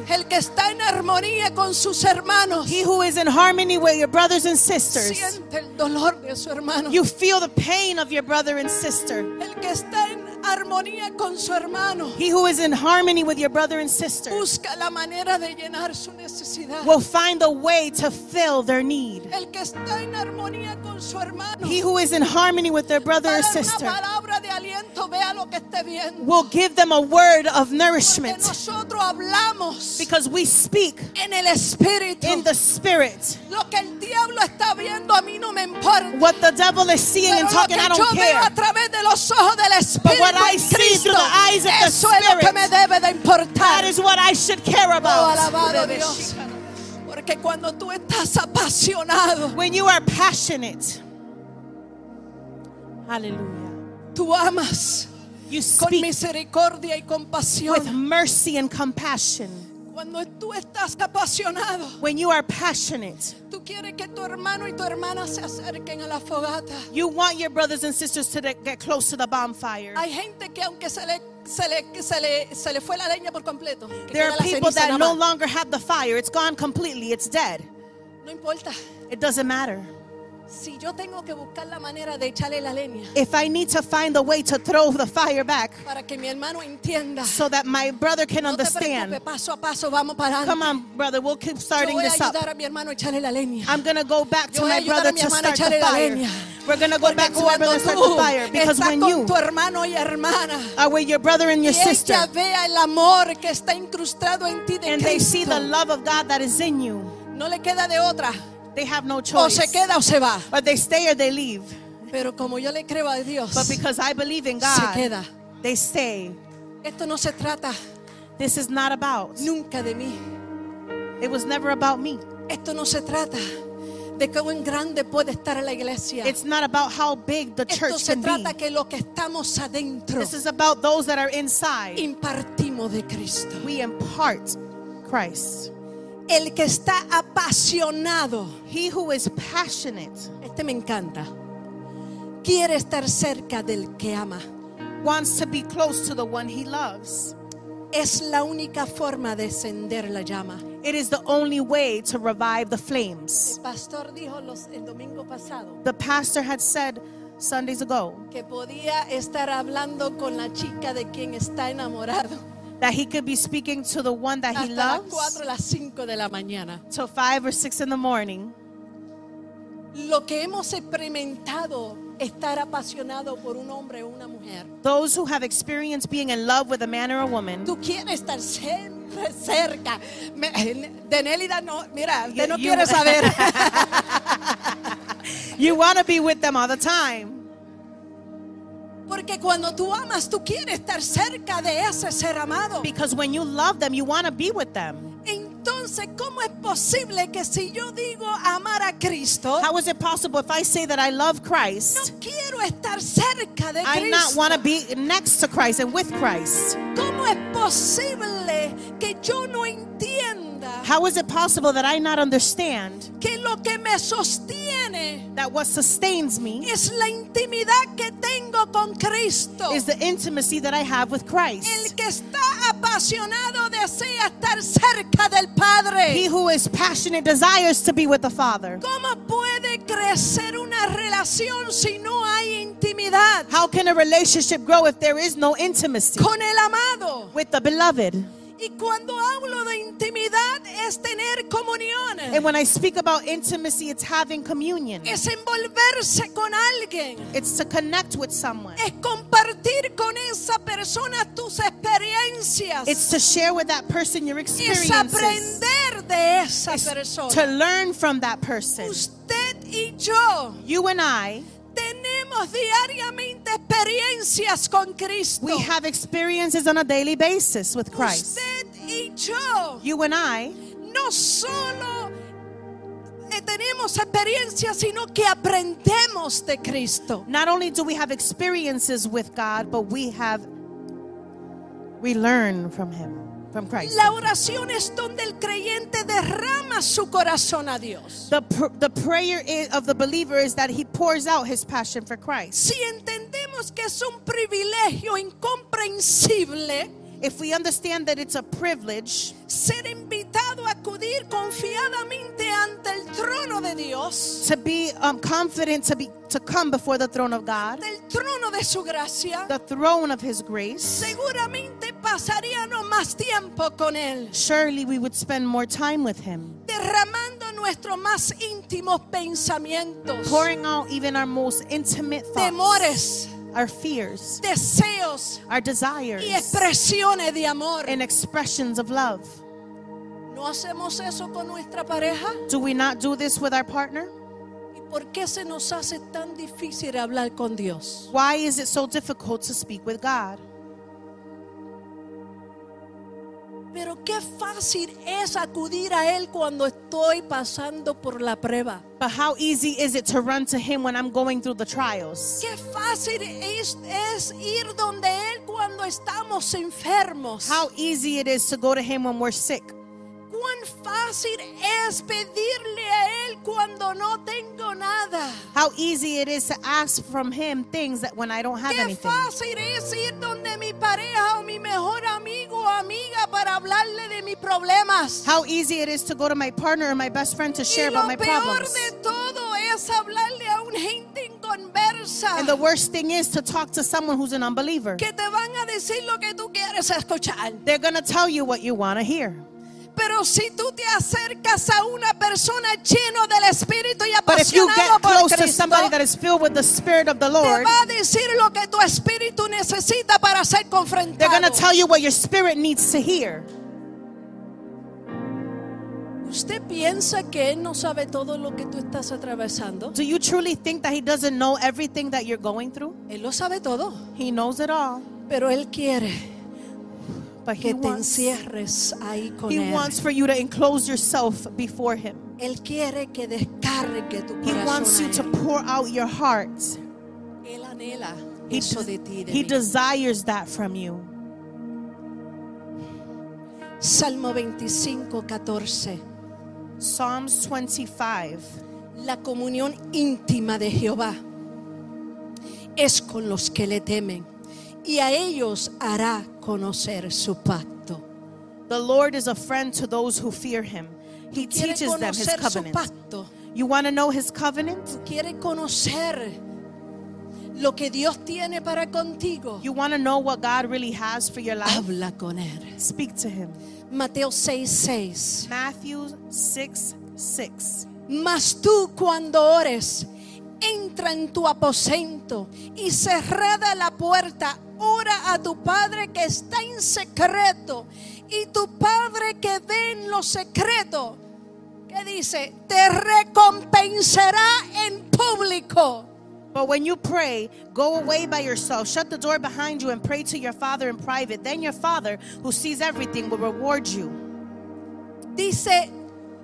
El que está en armonía con sus hermanos He who is in harmony with your brothers and sisters, siente el dolor de su hermano. you feel the pain of your brother and sister. El que está en armonía con su hermano He who is in harmony with your brother and sister busca la manera de llenar su necesidad. will find a way to fill their need. El que está en armonía con su hermano He who is in harmony with their brother or dar una sister palabra de aliento, vea lo que esté viendo. will give them a word of Porque nourishment nosotros hablamos because we speak en el espíritu. in the spirit. Lo que el diablo está viendo a mí no me importa. What the devil is seeing Pero and lo talking, que I yo don't veo a care. través de los ojos del Espíritu what I see through the eyes of the eso es lo que me debe de importar. That is what I should care Oh, about. alabado Dios. Porque cuando tú estás apasionado, When you are passionate, hallelujah, tú amas you con misericordia y with compasión. mercy and compassion. Cuando tú estás apasionado, When you are passionate, tú quieres que tu hermano y tu hermana se acerquen a la fogata. you want your brothers and sisters to get close to the bonfire. Hay gente que aunque se le, se le, se le, se le fue la leña por completo, There are people that no longer have the fire. It's gone completely. It's dead. no importa. It doesn't matter. Si yo tengo que buscar la manera de echarle la leña If I need to find a way to throw the fire back para que mi hermano entienda, so that my brother can no understand. paso a paso vamos para Come on, brother, we'll keep starting this up. a mi hermano echarle la leña. I'm going to go back to my brother to start the fire. We're going to go Porque back to my brother and start the fire. Because when you tu hermano y hermana are with your brother and your sister vea el amor que está incrustado en ti de and they see Cristo, the love of God that is in you, no le queda de otra. They have no O choice. se queda o se va. Or they stay or they leave. Pero como yo le creo a Dios, But because I believe in se God, queda. they stay. Esto no se trata This is not about. nunca de mí. It was never about me. Esto no se trata de cuán grande puede estar la iglesia. It's not about how big the Esto church se can trata be. que lo que estamos adentro This is about those that are inside. impartimos de Cristo. We impart Christ. El que está apasionado, He who is passionate este me encanta, quiere estar cerca del que ama. wants to be close to the one he loves. Es la única forma de encender la llama. It is the only way to revive the El flames. pastor dijo los, el domingo pasado The pastor had said Sundays ago que podía estar hablando con la chica de quien está enamorado that he could be speaking to the one that he hasta las loves 4 las 5 de la mañana. till five or six in the morning. Lo que hemos experimentado estar apasionado por un hombre o una mujer. Those who have experienced being in love with a man or a woman, Tú quieres estar siempre cerca. Me- De Nélida no, mira, usted no you- quiere saber. you want to be with them all the time. Porque cuando tú amas, tú quieres estar cerca de ese ser amado. Because when you love them, you want to be with them. Entonces, ¿cómo es posible que si yo digo amar a Cristo, How is it possible if I say that I love Christ, no quiero estar cerca de I not Cristo? want to be next to Christ and with Christ? ¿Cómo es posible que yo no entienda How is it possible that I not understand que lo que me sostiene that what sustains me es la intimidad que tengo con Cristo? is the intimacy that I have with El Christ? que está apasionado desea estar cerca del Padre. He who is passionate desires to be with the Father. ¿Cómo puede crecer una relación si no hay intimidad How can a relationship grow if there is no intimacy con el amado? with the beloved? Y cuando hablo de intimidad es tener comunión, And when I speak about intimacy, it's having communion. es envolverse con alguien, It's to connect with someone. es compartir con esa persona tus experiencias, It's to share with that person your es experiences. aprender de esa It's to persona. learn from that person. Usted y yo You and I, tenemos diariamente experiencias con Cristo. we have experiences on a daily basis with Christ. Usted y yo You and I, no solo eh, tenemos experiencias, sino que aprendemos de Cristo. not only do we have experiences with God, but we have we learn from him, from Christ. La oración es donde el creyente derrama su corazón a Dios. The pr- the prayer i- of the believer is that he pours out his passion for Christ. Si entendemos que es un privilegio incomprensible If we understand that it's a privilege ser invitado a acudir confiadamente ante el trono de Dios, to be um, confident to be to come before the throne of God, del trono de su gracia, the throne of his grace, seguramente pasaríamos más tiempo con Él, surely we would spend more time with him, derramando nuestros más íntimos pensamientos, pouring out even our most intimate thoughts, temores, our fears, deseos our desires, y expresiones de amor. and expressions of love. ¿No hacemos eso con nuestra pareja? Do we not do this with our partner? ¿Y por qué se nos hace tan difícil hablar con Dios? Why is it so difficult to speak with God? Pero qué fácil es acudir a Él cuando estoy pasando por la prueba. But how easy is it to run to him when I'm going through the trials? Qué fácil es, es ir donde Él cuando estamos enfermos. How easy it is to go to him when we're sick. Cuán fácil es pedirle a Él cuando no tengo nada. How easy it is to ask from him things that when I don't have Qué anything. fácil es ir donde mi pareja o mi mejor amigo o amiga para hablarle de mis problemas. How easy it is to go to my partner or my best friend to share y lo about my peor problems. de todo es hablarle a una gente inconversa And the worst thing is to talk to someone who's an unbeliever. que te van a decir lo que tú quieres escuchar. They're going to tell you what you want to hear. Pero si tú te acercas a una persona lleno del Espíritu y But if you apasionado por close to Cristo, somebody that is filled with the Spirit of the te Lord, va a decir lo que tu espíritu necesita para ser they're confrontado. going to tell you what your spirit needs to hear. ¿Usted piensa que Él no sabe todo lo que tú estás atravesando? Do you truly think that He doesn't know everything that you're going through? Él lo sabe todo, He knows it all. pero Él quiere But He que te wants, encierres ahí con he Él. wants for you to enclose yourself before Him. Él quiere que descargue tu He wants you to pour out your heart. Él anhela He, eso des- de ti. de he mí. desires that from you. Salmo 25, 14. Psalms 25. La comunión íntima de Jehová es con los que le temen y a ellos hará conocer su pacto. The Lord is a friend to those who fear Him. He teaches them His covenant. pacto. You want to know His covenant? Quiere conocer lo que Dios tiene para contigo. You want to know what God really has for your life? Habla con Él. Speak to Him. Mateo 6, 6. Matthew 6 6. Mas tú cuando ores, entra en tu aposento y cerrada la puerta, ora a tu Padre que está en secreto y tu Padre que ve en lo secreto, que dice, te recompensará en público. But when you pray, go away by yourself, shut the door behind you, and pray to your Father in private. Then your Father, who sees everything, will reward you. Dice,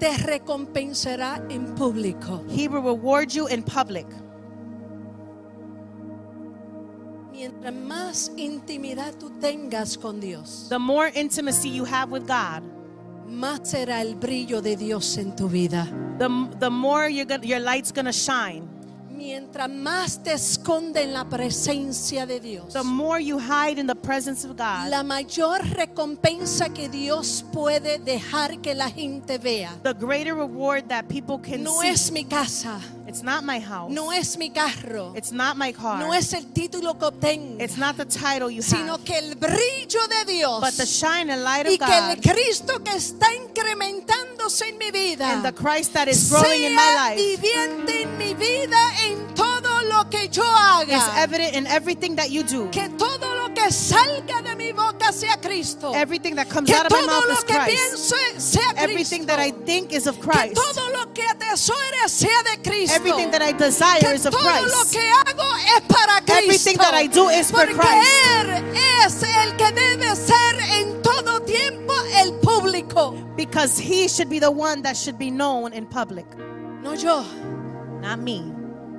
te recompensará en público. He will reward you in public. Mientras más intimidad tú tengas con Dios, The more intimacy you have with God, más será el brillo de Dios en tu vida. the, the more gonna, your light's going to shine. Mientras más te esconde en la presencia de Dios, The more you hide in the presence of God, la mayor recompensa que Dios puede dejar que la gente vea the greater reward that people can no see. es mi casa, It's not my house. no es mi carro, It's not my car. no es el título que obtengo, It's not the title you sino have. que el brillo de Dios But the shine and light y of que el God Cristo que está incrementándose en mi vida and the Christ that is growing in my life viviente en mi vida en todo lo que yo is evident in everything that you do. Que todo lo que salga de mi boca sea Cristo. Everything that comes Que out of my mouth is que Christ. sea Everything Cristo. that I think is of Que Christ. todo lo que atesore sea de Cristo. Everything that I desire que is of todo lo Christ. que hago es para Cristo. Everything that I do is for Porque Christ. Él es el que debe ser en todo tiempo el público. Because he should be the one that should be known in public. No yo, Not me,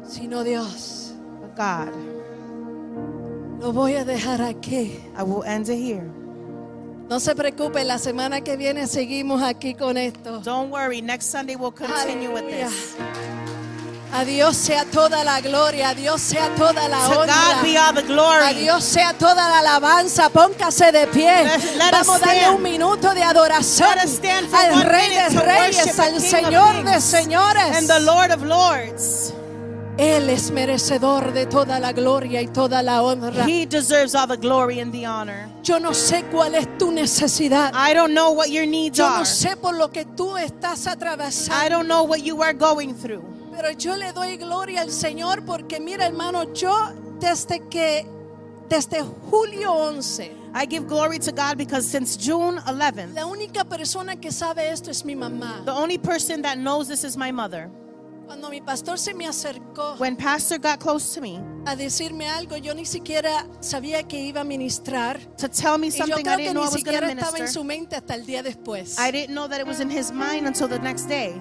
sino Dios. but God. Lo voy a dejar aquí. I will end it here. No se preocupe, la semana que viene seguimos aquí con esto. Don't worry, next Sunday we'll continue with this. A Dios sea toda la gloria, a Dios sea toda la To God be honra. all the A glory. Dios sea toda la alabanza, póngase de pie. Let- let Vamos a darle un minuto de adoración Let us stand for al Rey de Reyes, al Señor de Señores. And the Lord of Lords. Él es merecedor de toda la gloria y toda la honra. He deserves all the glory and the honor. Yo no sé cuál es tu necesidad. I don't know what your needs Yo are. no sé por lo que tú estás I atravesando. don't know what you are going through. Pero yo le doy gloria al Señor porque mira hermano, yo desde que desde julio 11, I give glory to God because since June 11th, la única persona que sabe esto es mi mamá. the only person that knows this is my mother. Cuando mi pastor se me acercó When Pastor got close to me a decirme algo, yo ni siquiera sabía que iba a ministrar. to tell me Y yo something I creo que didn't know ni I was going siquiera to estaba en minister, su mente hasta el día después. I didn't know that it was in his mind until the next day.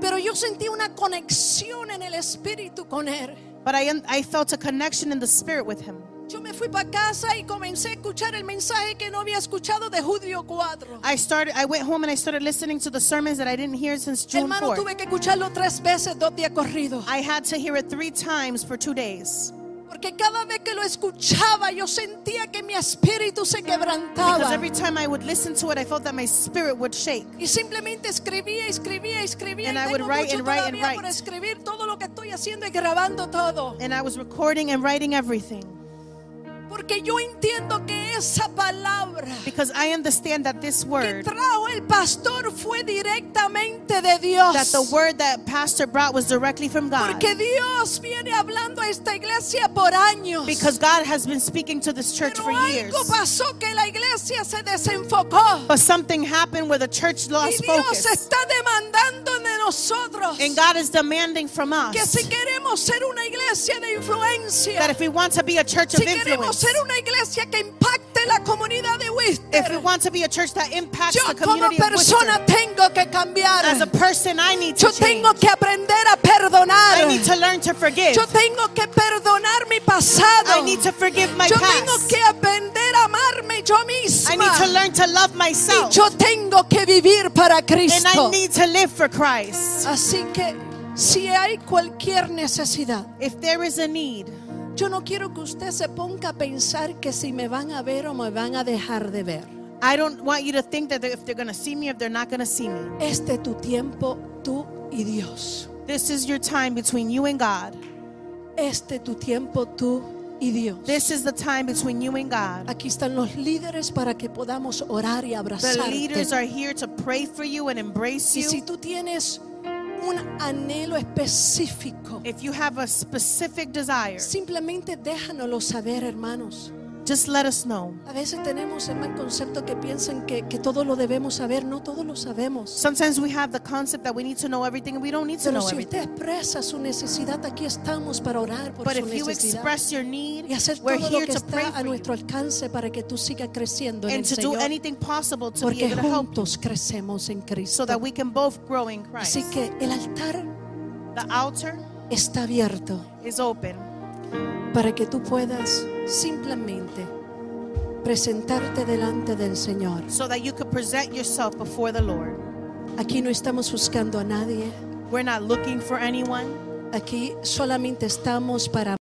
Pero yo sentí una conexión en el espíritu con él. But I, I felt a connection in the spirit with him. Yo me fui para casa y comencé a escuchar el mensaje que no había escuchado de Julio 4. I started. I went home and I started listening to the sermons that I didn't hear since June Hermano, 4th. tuve que escucharlo tres veces, dos días corridos. I had to hear it three times for two days Porque cada vez que lo escuchaba, yo sentía que mi espíritu se because quebrantaba. every time I would listen to it, I felt that my spirit would shake. Y simplemente escribía, escribía, escribía. And y I would write and write and todavía por write. escribir. Todo lo que estoy haciendo y grabando todo. And I was recording and writing everything Porque yo entiendo que esa palabra because I understand that this que word, trajo el pastor fue directamente de Dios. that the word that Pastor brought was directly from God. Porque Dios viene hablando a esta iglesia por años. Because God has been speaking to this church Pero for years. algo pasó que la iglesia se desenfocó. But something happened where the church Y lost Dios focus. está demandando de nosotros And God is demanding from que us si queremos ser una iglesia de influencia, that if we want to be a church of si queremos influence, ser una iglesia que impacte la comunidad de if we Wister, want to be a church that impacts yo the como of persona Worcester, tengo que cambiar. as a person, I need to Yo change. tengo que aprender a perdonar. I need to learn to forgive. Yo tengo que perdonar mi pasado. I need to forgive my Yo tengo past. que aprender a amarme yo misma. I need to learn to love y myself. yo tengo que vivir para And Cristo. I need to live for Christ. Así que si hay cualquier necesidad, If there is a need, yo no quiero que usted se ponga a pensar que si me van a ver o me van a dejar de ver. I don't want you to think that if they're going to see me, if they're not going to see me. Este tu tiempo, tú y Dios. This is your time between you and God. Este tu tiempo, tú y Dios. This is the time between you and God. Aquí están los líderes para que podamos orar y The leaders abrazarte. are here to pray for you and embrace Y si you. tú tienes un anhelo específico, If you have a specific desire, simplemente déjanoslo saber, hermanos. Just let us know. A veces tenemos el mal concepto que piensan que, que todo lo debemos saber. No todo lo sabemos. Sometimes we have the concept that we need to know everything and we don't need to Pero know si usted everything. expresa su necesidad, aquí estamos para orar por But su if you necesidad. express your need, Y hacer we're todo lo here que to pray está a for you nuestro alcance para que tú sigas creciendo en and el to do Señor. anything possible to be Porque able to help juntos crecemos en Cristo. so that we can both grow in Así Christ. que el altar The altar está abierto is open para que tú puedas simplemente presentarte delante del Señor. so that you could present yourself before the Lord. Aquí no estamos buscando a nadie. We're not looking for anyone. Aquí solamente estamos para